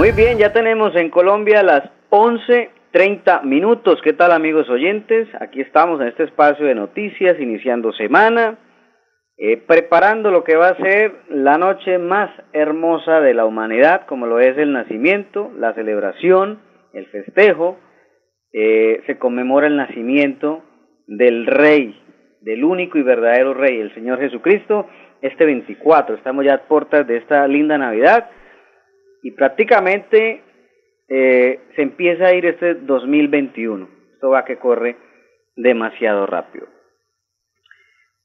Muy bien, ya tenemos en Colombia las 11.30 minutos. ¿Qué tal amigos oyentes? Aquí estamos en este espacio de noticias, iniciando semana, eh, preparando lo que va a ser la noche más hermosa de la humanidad, como lo es el nacimiento, la celebración, el festejo. Eh, se conmemora el nacimiento del Rey, del único y verdadero Rey, el Señor Jesucristo, este 24. Estamos ya a puertas de esta linda Navidad y prácticamente eh, se empieza a ir este 2021. Esto va que corre demasiado rápido.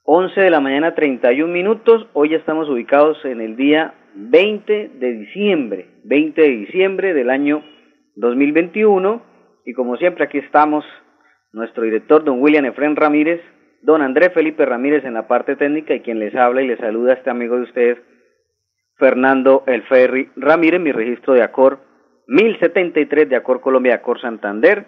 11 de la mañana 31 minutos, hoy ya estamos ubicados en el día 20 de diciembre, 20 de diciembre del año 2021 y como siempre aquí estamos nuestro director don William Efren Ramírez, don Andrés Felipe Ramírez en la parte técnica y quien les habla y les saluda a este amigo de ustedes Fernando El Ferri Ramírez, mi registro de Acor 1073 de Acor Colombia, Acor Santander.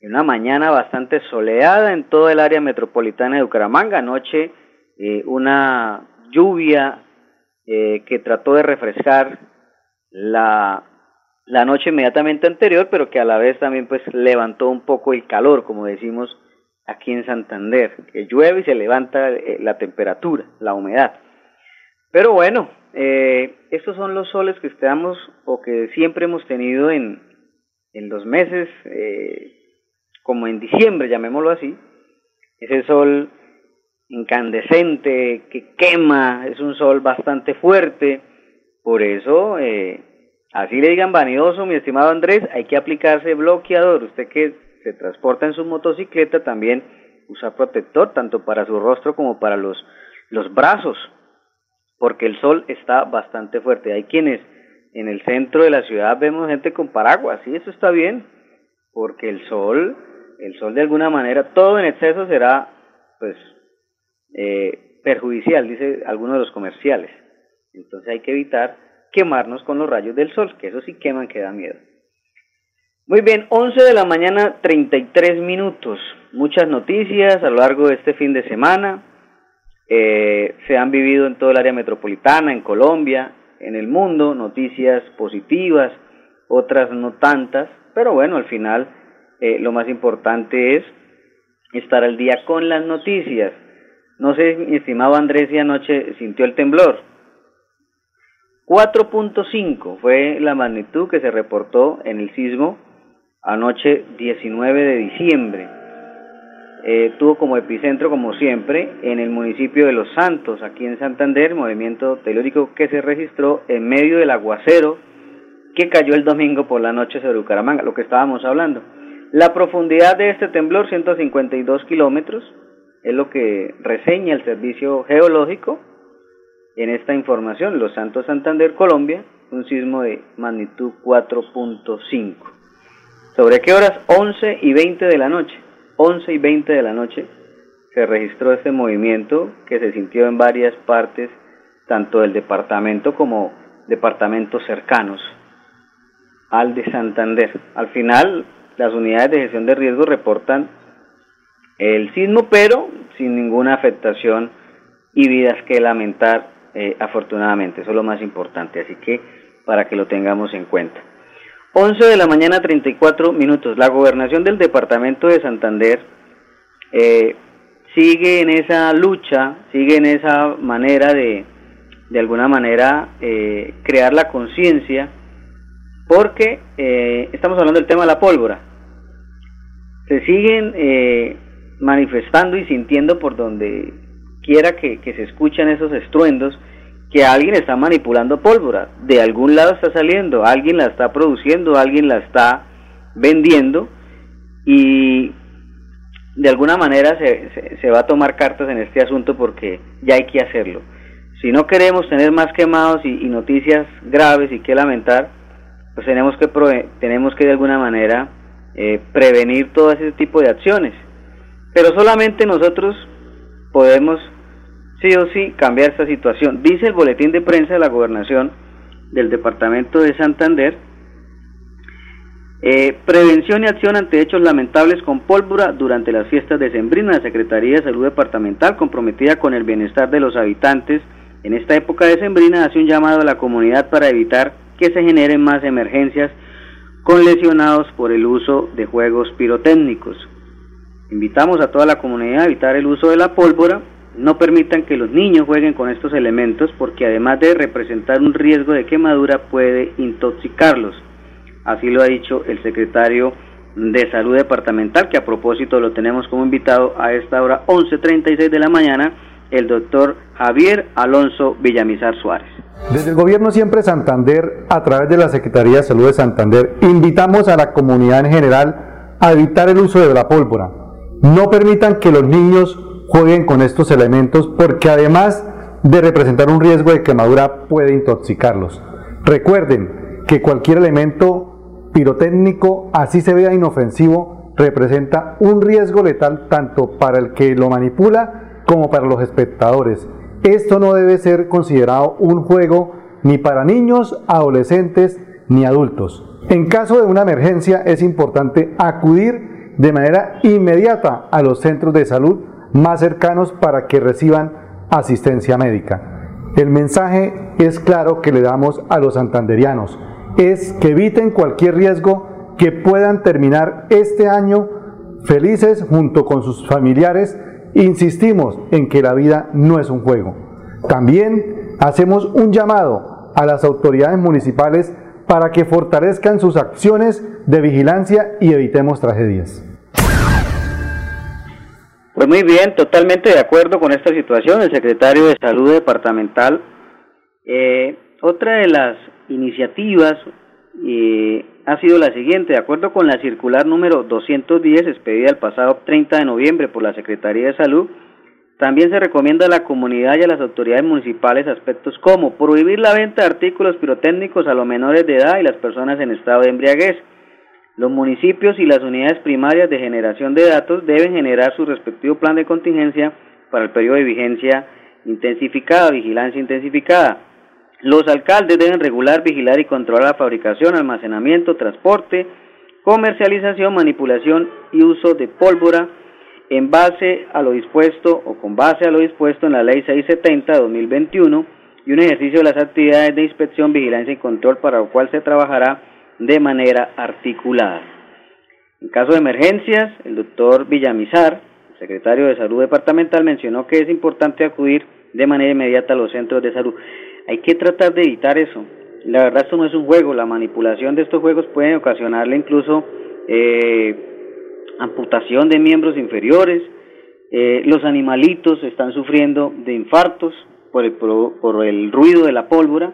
En una mañana bastante soleada en todo el área metropolitana de Bucaramanga. Anoche eh, una lluvia eh, que trató de refrescar la, la noche inmediatamente anterior, pero que a la vez también pues levantó un poco el calor, como decimos aquí en Santander, que llueve y se levanta eh, la temperatura, la humedad. Pero bueno, eh, estos son los soles que estamos o que siempre hemos tenido en, en los meses, eh, como en diciembre, llamémoslo así. Ese sol incandescente que quema, es un sol bastante fuerte. Por eso, eh, así le digan vanidoso, mi estimado Andrés, hay que aplicarse bloqueador. Usted que se transporta en su motocicleta también usa protector, tanto para su rostro como para los, los brazos porque el sol está bastante fuerte. Hay quienes en el centro de la ciudad vemos gente con paraguas, y eso está bien, porque el sol, el sol de alguna manera, todo en exceso será, pues, eh, perjudicial, dice algunos de los comerciales. Entonces hay que evitar quemarnos con los rayos del sol, que eso sí queman, que da miedo. Muy bien, 11 de la mañana, 33 minutos. Muchas noticias a lo largo de este fin de semana eh, se han vivido en todo el área metropolitana, en Colombia, en el mundo, noticias positivas, otras no tantas, pero bueno, al final eh, lo más importante es estar al día con las noticias. No sé, mi estimado Andrés, si anoche sintió el temblor. 4.5 fue la magnitud que se reportó en el sismo anoche 19 de diciembre eh, tuvo como epicentro, como siempre, en el municipio de Los Santos, aquí en Santander, movimiento telúrico que se registró en medio del aguacero que cayó el domingo por la noche sobre Bucaramanga, lo que estábamos hablando. La profundidad de este temblor, 152 kilómetros, es lo que reseña el servicio geológico en esta información. Los Santos Santander, Colombia, un sismo de magnitud 4.5. ¿Sobre qué horas? 11 y 20 de la noche. 11 y 20 de la noche se registró este movimiento que se sintió en varias partes, tanto del departamento como departamentos cercanos al de Santander. Al final, las unidades de gestión de riesgo reportan el sismo, pero sin ninguna afectación y vidas que lamentar, eh, afortunadamente. Eso es lo más importante, así que para que lo tengamos en cuenta. 11 de la mañana 34 minutos. La gobernación del departamento de Santander eh, sigue en esa lucha, sigue en esa manera de, de alguna manera, eh, crear la conciencia, porque eh, estamos hablando del tema de la pólvora. Se siguen manifestando y sintiendo por donde quiera que, que se escuchan esos estruendos que alguien está manipulando pólvora, de algún lado está saliendo, alguien la está produciendo, alguien la está vendiendo y de alguna manera se, se, va a tomar cartas en este asunto porque ya hay que hacerlo. si no queremos tener más quemados y, noticias graves y que lamentar, pues tenemos que, tenemos que de alguna manera eh, prevenir todo ese tipo de acciones. Pero solamente nosotros podemos sí o sí cambiar esta situación. Dice el boletín de prensa de la gobernación del departamento de Santander, eh, prevención y acción ante hechos lamentables con pólvora durante las fiestas de Sembrina. La Secretaría de Salud Departamental, comprometida con el bienestar de los habitantes en esta época de Sembrina, hace un llamado a la comunidad para evitar que se generen más emergencias con lesionados por el uso de juegos pirotécnicos. Invitamos a toda la comunidad a evitar el uso de la pólvora no permitan que los niños jueguen con estos elementos porque además de representar un riesgo de quemadura puede intoxicarlos. Así lo ha dicho el secretario de Salud Departamental, que a propósito lo tenemos como invitado a esta hora 11.36 de la mañana, el doctor Javier Alonso Villamizar Suárez. Desde el gobierno siempre Santander, a través de la Secretaría de Salud de Santander, invitamos a la comunidad en general a evitar el uso de la pólvora. No permitan que los niños jueguen con estos elementos porque además de representar un riesgo de quemadura puede intoxicarlos. Recuerden que cualquier elemento pirotécnico, así se vea inofensivo, representa un riesgo letal tanto para el que lo manipula como para los espectadores. Esto no debe ser considerado un juego ni para niños, adolescentes ni adultos. En caso de una emergencia es importante acudir de manera inmediata a los centros de salud más cercanos para que reciban asistencia médica. El mensaje es claro que le damos a los santanderianos, es que eviten cualquier riesgo que puedan terminar este año felices junto con sus familiares. Insistimos en que la vida no es un juego. También hacemos un llamado a las autoridades municipales para que fortalezcan sus acciones de vigilancia y evitemos tragedias. Pues muy bien, totalmente de acuerdo con esta situación, el secretario de Salud Departamental. Eh, otra de las iniciativas eh, ha sido la siguiente, de acuerdo con la circular número 210 expedida el pasado 30 de noviembre por la Secretaría de Salud, también se recomienda a la comunidad y a las autoridades municipales aspectos como prohibir la venta de artículos pirotécnicos a los menores de edad y las personas en estado de embriaguez, los municipios y las unidades primarias de generación de datos deben generar su respectivo plan de contingencia para el periodo de vigencia intensificada, vigilancia intensificada. Los alcaldes deben regular, vigilar y controlar la fabricación, almacenamiento, transporte, comercialización, manipulación y uso de pólvora en base a lo dispuesto o con base a lo dispuesto en la Ley 670 de 2021 y un ejercicio de las actividades de inspección, vigilancia y control para lo cual se trabajará de manera articulada. En caso de emergencias, el doctor Villamizar, secretario de Salud Departamental, mencionó que es importante acudir de manera inmediata a los centros de salud. Hay que tratar de evitar eso. La verdad esto no es un juego, la manipulación de estos juegos puede ocasionarle incluso eh, amputación de miembros inferiores, eh, los animalitos están sufriendo de infartos por el, por el ruido de la pólvora,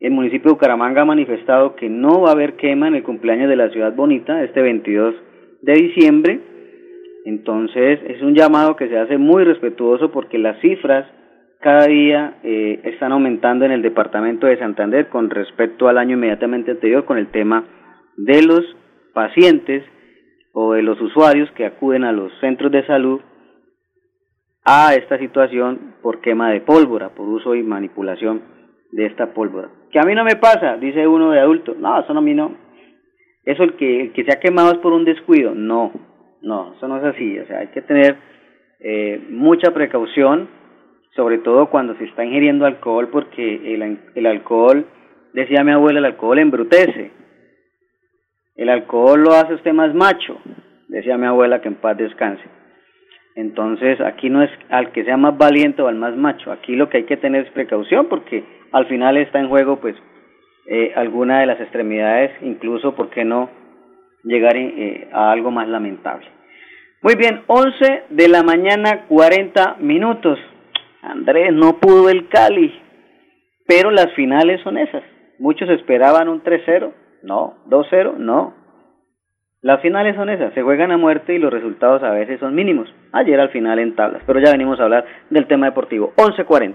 el municipio de Bucaramanga ha manifestado que no va a haber quema en el cumpleaños de la ciudad bonita este 22 de diciembre. Entonces es un llamado que se hace muy respetuoso porque las cifras cada día eh, están aumentando en el departamento de Santander con respecto al año inmediatamente anterior con el tema de los pacientes o de los usuarios que acuden a los centros de salud a esta situación por quema de pólvora, por uso y manipulación de esta pólvora. Que a mí no me pasa, dice uno de adulto. No, eso no a mí no. Eso el que, el que se ha quemado es por un descuido. No, no, eso no es así. O sea, hay que tener eh, mucha precaución, sobre todo cuando se está ingiriendo alcohol, porque el, el alcohol, decía mi abuela, el alcohol embrutece. El alcohol lo hace usted más macho, decía mi abuela, que en paz descanse. Entonces, aquí no es al que sea más valiente o al más macho, aquí lo que hay que tener es precaución porque al final está en juego pues eh, alguna de las extremidades, incluso, ¿por qué no llegar eh, a algo más lamentable? Muy bien, 11 de la mañana, 40 minutos. Andrés, no pudo el Cali, pero las finales son esas. Muchos esperaban un 3-0, no, 2-0, no. Las finales son esas, se juegan a muerte y los resultados a veces son mínimos. Ayer al final en tablas, pero ya venimos a hablar del tema deportivo. 11.40.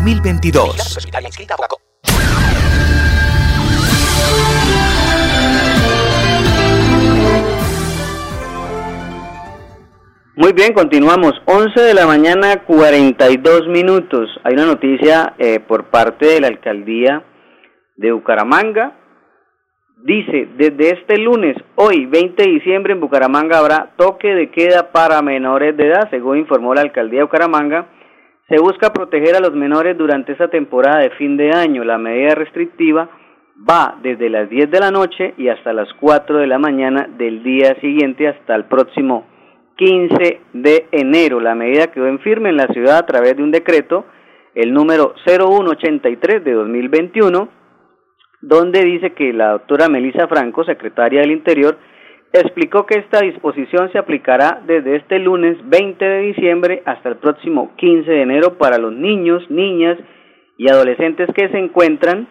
2022. Muy bien, continuamos. 11 de la mañana, 42 minutos. Hay una noticia eh, por parte de la alcaldía de Bucaramanga. Dice, desde este lunes, hoy 20 de diciembre, en Bucaramanga habrá toque de queda para menores de edad, según informó la alcaldía de Bucaramanga se busca proteger a los menores durante esta temporada de fin de año. La medida restrictiva va desde las 10 de la noche y hasta las 4 de la mañana del día siguiente hasta el próximo 15 de enero. La medida quedó en firme en la ciudad a través de un decreto, el número 0183 de 2021, donde dice que la doctora Melisa Franco, secretaria del Interior, explicó que esta disposición se aplicará desde este lunes 20 de diciembre hasta el próximo 15 de enero para los niños, niñas y adolescentes que se encuentran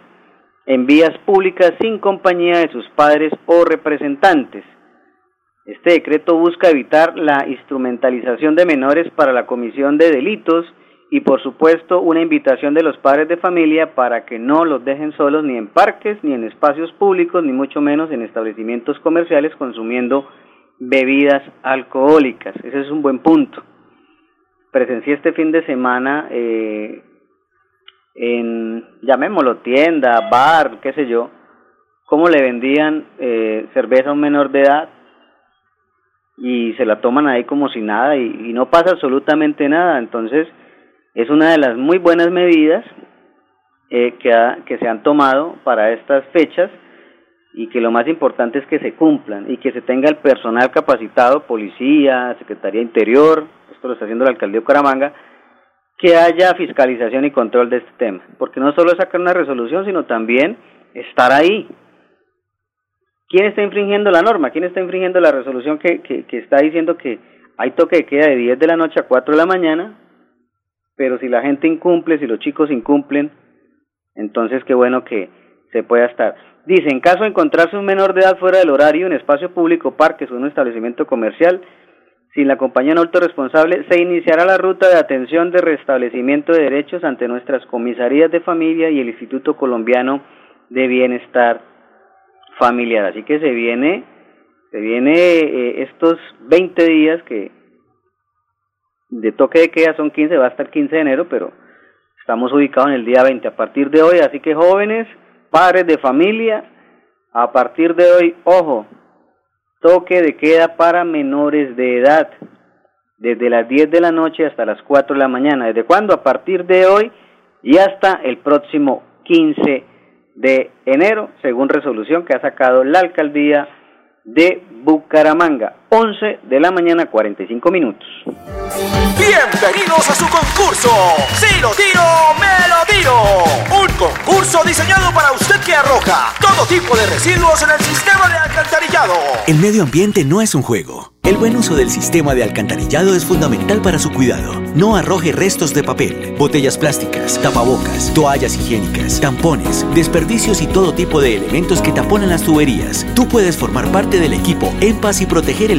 en vías públicas sin compañía de sus padres o representantes. Este decreto busca evitar la instrumentalización de menores para la comisión de delitos y por supuesto una invitación de los padres de familia para que no los dejen solos ni en parques, ni en espacios públicos, ni mucho menos en establecimientos comerciales consumiendo bebidas alcohólicas. Ese es un buen punto. Presencié este fin de semana eh, en, llamémoslo, tienda, bar, qué sé yo, cómo le vendían eh, cerveza a un menor de edad y se la toman ahí como si nada y, y no pasa absolutamente nada. Entonces, es una de las muy buenas medidas eh, que, que se han tomado para estas fechas y que lo más importante es que se cumplan y que se tenga el personal capacitado, policía, Secretaría Interior, esto lo está haciendo la alcaldía de Bucaramanga, que haya fiscalización y control de este tema, porque no solo sacar una resolución, sino también estar ahí. ¿Quién está infringiendo la norma? ¿Quién está infringiendo la resolución que, que, que está diciendo que hay toque de queda de 10 de la noche a 4 de la mañana pero si la gente incumple, si los chicos incumplen, entonces qué bueno que se pueda estar. Dice, en caso de encontrarse un menor de edad fuera del horario en espacio público, parques o un establecimiento comercial, sin la compañía no responsable, se iniciará la ruta de atención de restablecimiento de derechos ante nuestras comisarías de familia y el Instituto Colombiano de Bienestar Familiar. Así que se viene, se viene eh, estos 20 días que de toque de queda son 15, va hasta el 15 de enero, pero estamos ubicados en el día 20 a partir de hoy, así que jóvenes, padres de familia, a partir de hoy, ojo, toque de queda para menores de edad, desde las 10 de la noche hasta las 4 de la mañana. ¿Desde cuándo? A partir de hoy y hasta el próximo 15 de enero, según resolución que ha sacado la alcaldía de Bucaramanga. 11 de la mañana, 45 minutos. Bienvenidos a su concurso. Si lo tiro, me lo tiro. Un concurso diseñado para usted que arroja todo tipo de residuos en el sistema de alcantarillado. El medio ambiente no es un juego. El buen uso del sistema de alcantarillado es fundamental para su cuidado. No arroje restos de papel, botellas plásticas, tapabocas, toallas higiénicas, tampones, desperdicios y todo tipo de elementos que taponan las tuberías. Tú puedes formar parte del equipo En Paz y proteger el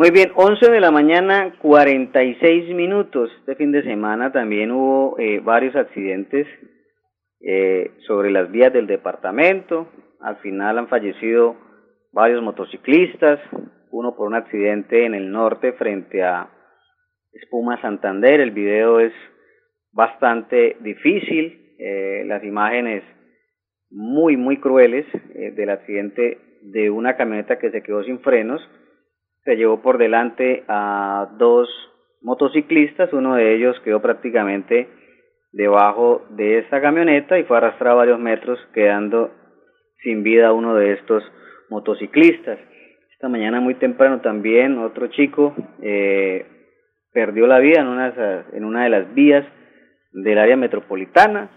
Muy bien, 11 de la mañana, 46 minutos. Este fin de semana también hubo eh, varios accidentes eh, sobre las vías del departamento. Al final han fallecido varios motociclistas, uno por un accidente en el norte frente a Espuma Santander. El video es bastante difícil, eh, las imágenes muy, muy crueles del accidente de una camioneta que se quedó sin frenos se llevó por delante a dos motociclistas, uno de ellos quedó prácticamente debajo de esta camioneta y fue arrastrado varios metros quedando sin vida uno de estos motociclistas. Esta mañana muy temprano también otro chico eh, perdió la vida en una, en una de las vías del área metropolitana.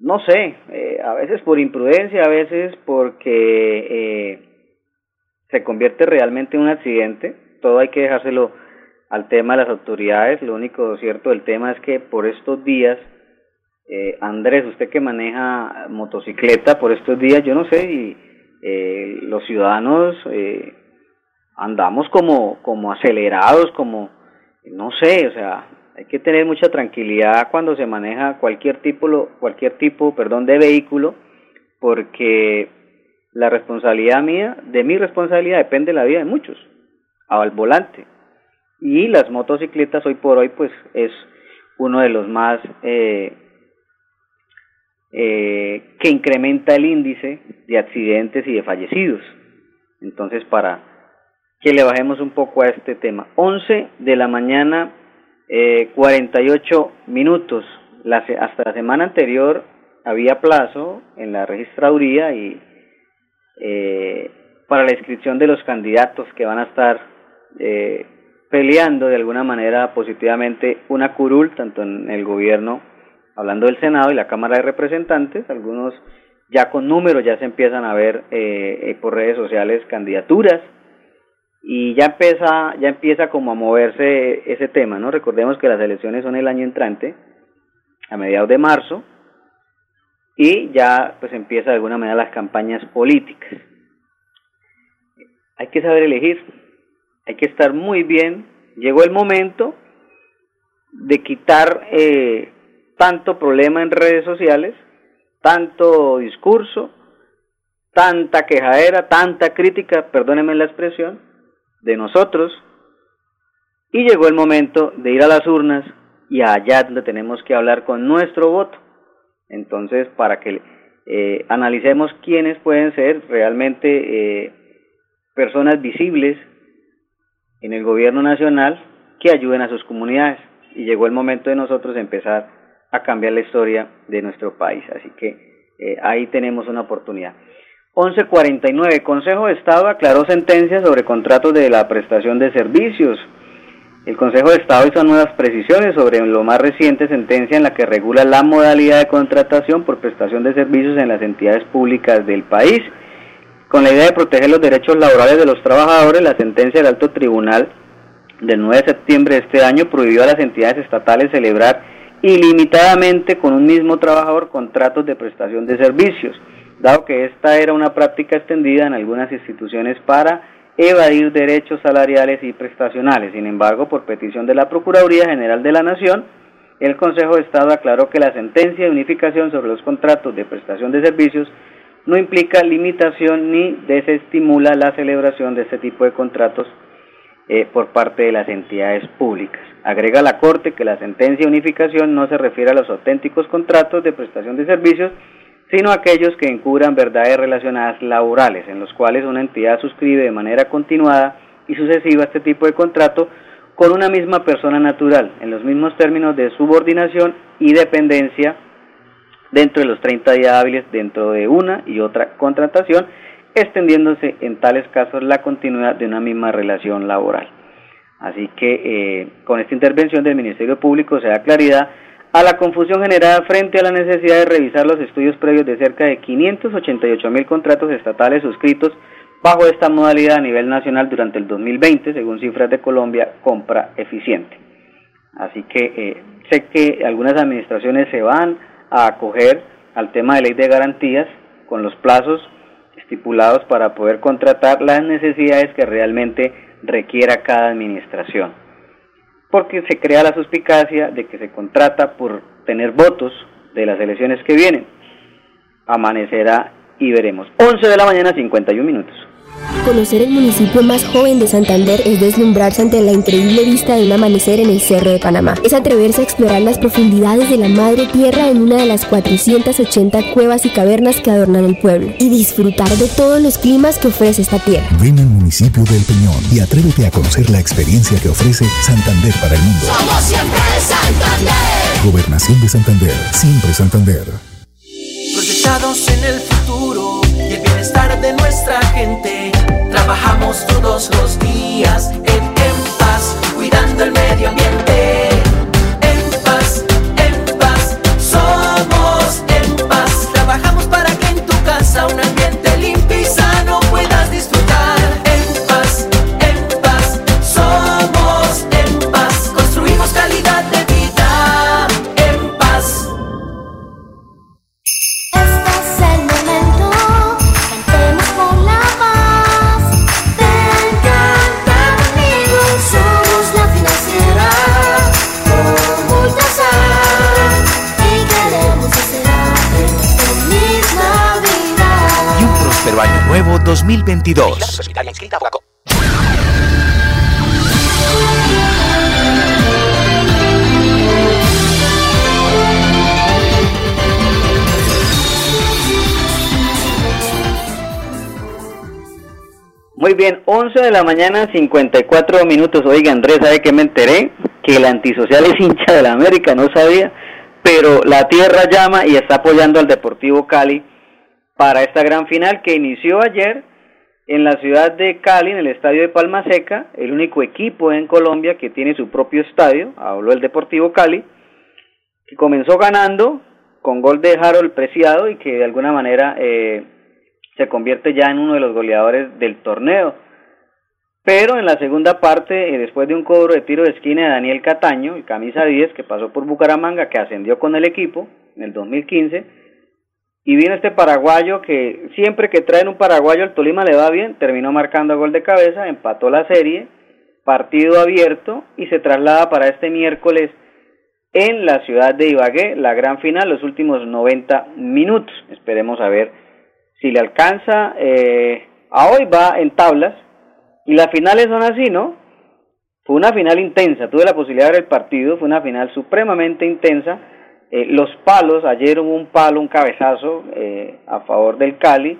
No sé, eh, a veces por imprudencia, a veces porque eh, se convierte realmente en un accidente, todo hay que dejárselo al tema de las autoridades. Lo único cierto del tema es que por estos días, eh, Andrés, usted que maneja motocicleta por estos días, yo no sé, y eh, los ciudadanos eh, andamos como, como acelerados, como, no sé, o sea, hay que tener mucha tranquilidad cuando se maneja cualquier tipo, cualquier tipo, perdón, de vehículo, porque la responsabilidad mía, de mi responsabilidad depende la vida de muchos, al volante. Y las motocicletas hoy por hoy pues es uno de los más eh, eh, que incrementa el índice de accidentes y de fallecidos. Entonces para que le bajemos un poco a este tema. 11 de la mañana, eh, 48 minutos. La, hasta la semana anterior había plazo en la registraduría y eh, para la inscripción de los candidatos que van a estar eh, peleando de alguna manera positivamente una curul, tanto en el gobierno, hablando del Senado y la Cámara de Representantes, algunos ya con números ya se empiezan a ver eh, eh por redes sociales candidaturas y ya empieza ya empieza como a moverse ese tema, ¿no? Recordemos que las elecciones son el año entrante, a mediados de marzo, y ya pues empieza de alguna manera las campañas políticas. Hay que saber elegir, hay que estar muy bien. Llegó el momento de quitar eh, tanto problema en redes sociales, tanto discurso, tanta quejadera, tanta crítica, perdónenme la expresión, de nosotros, y llegó el momento de ir a las urnas y allá donde tenemos que hablar con nuestro voto. Entonces, para que eh, analicemos quiénes pueden ser realmente eh, personas visibles en el gobierno nacional que ayuden a sus comunidades. Y llegó el momento de nosotros empezar a cambiar la historia de nuestro país. Así que eh, ahí tenemos una oportunidad. 1149. Consejo de Estado aclaró sentencia sobre contratos de la prestación de servicios. El Consejo de Estado hizo nuevas precisiones sobre lo más reciente sentencia en la que regula la modalidad de contratación por prestación de servicios en las entidades públicas del país. Con la idea de proteger los derechos laborales de los trabajadores, la sentencia del Alto Tribunal del 9 de septiembre de este año prohibió a las entidades estatales celebrar ilimitadamente con un mismo trabajador contratos de prestación de servicios, dado que esta era una práctica extendida en algunas instituciones para evadir derechos salariales y prestacionales. Sin embargo, por petición de la Procuraduría General de la Nación, el Consejo de Estado aclaró que la sentencia de unificación sobre los contratos de prestación de servicios no implica limitación ni desestimula la celebración de este tipo de contratos eh, por parte de las entidades públicas. Agrega la Corte que la sentencia de unificación no se refiere a los auténticos contratos de prestación de servicios, sino aquellos que encubran verdades relacionadas laborales, en los cuales una entidad suscribe de manera continuada y sucesiva este tipo de contrato con una misma persona natural, en los mismos términos de subordinación y dependencia dentro de los 30 días hábiles dentro de una y otra contratación, extendiéndose en tales casos la continuidad de una misma relación laboral. Así que eh, con esta intervención del Ministerio Público se da claridad a la confusión generada frente a la necesidad de revisar los estudios previos de cerca de 588 mil contratos estatales suscritos bajo esta modalidad a nivel nacional durante el 2020, según cifras de Colombia, compra eficiente. Así que eh, sé que algunas administraciones se van a acoger al tema de ley de garantías con los plazos estipulados para poder contratar las necesidades que realmente requiera cada administración porque se crea la suspicacia de que se contrata por tener votos de las elecciones que vienen. Amanecerá y veremos. 11 de la mañana, 51 minutos. Conocer el municipio más joven de Santander es deslumbrarse ante la increíble vista de un amanecer en el Cerro de Panamá. Es atreverse a explorar las profundidades de la madre tierra en una de las 480 cuevas y cavernas que adornan el pueblo y disfrutar de todos los climas que ofrece esta tierra. Ven al municipio del Peñón y atrévete a conocer la experiencia que ofrece Santander para el mundo. Somos siempre Santander. Gobernación de Santander, siempre Santander. Proyectados en el futuro y el bienestar de nuestra gente. Trabajamos todos los días en, paz, cuidando el medio ambiente. En paz, en paz, somos en paz. Trabajamos para que en tu casa un 2022. Muy bien, 11 de la mañana, 54 minutos. Oiga, Andrés, ¿sabe qué me enteré? Que el antisocial es hincha de la América, no sabía. Pero la tierra llama y está apoyando al Deportivo Cali para esta gran final que inició ayer en la ciudad de Cali, en el estadio de Palma Seca, el único equipo en Colombia que tiene su propio estadio, habló el Deportivo Cali, que comenzó ganando con gol de Harold Preciado y que de alguna manera eh, se convierte ya en uno de los goleadores del torneo. Pero en la segunda parte, eh, después de un cobro de tiro de esquina de Daniel Cataño, el camisa 10, que pasó por Bucaramanga, que ascendió con el equipo en el 2015, y vino este paraguayo que siempre que traen un paraguayo al Tolima le va bien, terminó marcando gol de cabeza, empató la serie, partido abierto y se traslada para este miércoles en la ciudad de Ibagué, la gran final, los últimos 90 minutos. Esperemos a ver si le alcanza. Eh, a hoy va en tablas y las finales son así, ¿no? Fue una final intensa, tuve la posibilidad de ver el partido, fue una final supremamente intensa. Eh, los palos, ayer hubo un palo, un cabezazo eh, a favor del Cali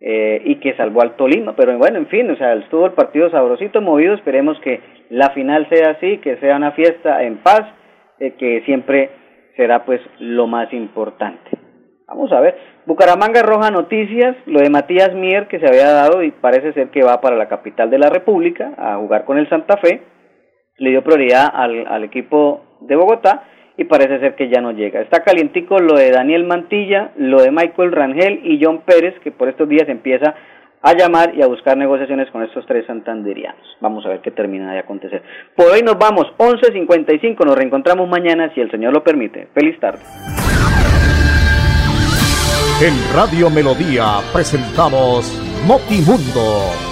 eh, y que salvó al Tolima, pero bueno, en fin, o sea, estuvo el partido sabrosito, movido, esperemos que la final sea así, que sea una fiesta en paz, eh, que siempre será pues lo más importante. Vamos a ver, Bucaramanga Roja Noticias, lo de Matías Mier que se había dado y parece ser que va para la capital de la República a jugar con el Santa Fe. le dio prioridad al, al equipo de Bogotá y parece ser que ya no llega. Está calientico lo de Daniel Mantilla, lo de Michael Rangel y John Pérez, que por estos días empieza a llamar y a buscar negociaciones con estos tres santanderianos. Vamos a ver qué termina de acontecer. Por hoy nos vamos, 11.55, nos reencontramos mañana si el Señor lo permite. Feliz tarde. En Radio Melodía presentamos Notimundo.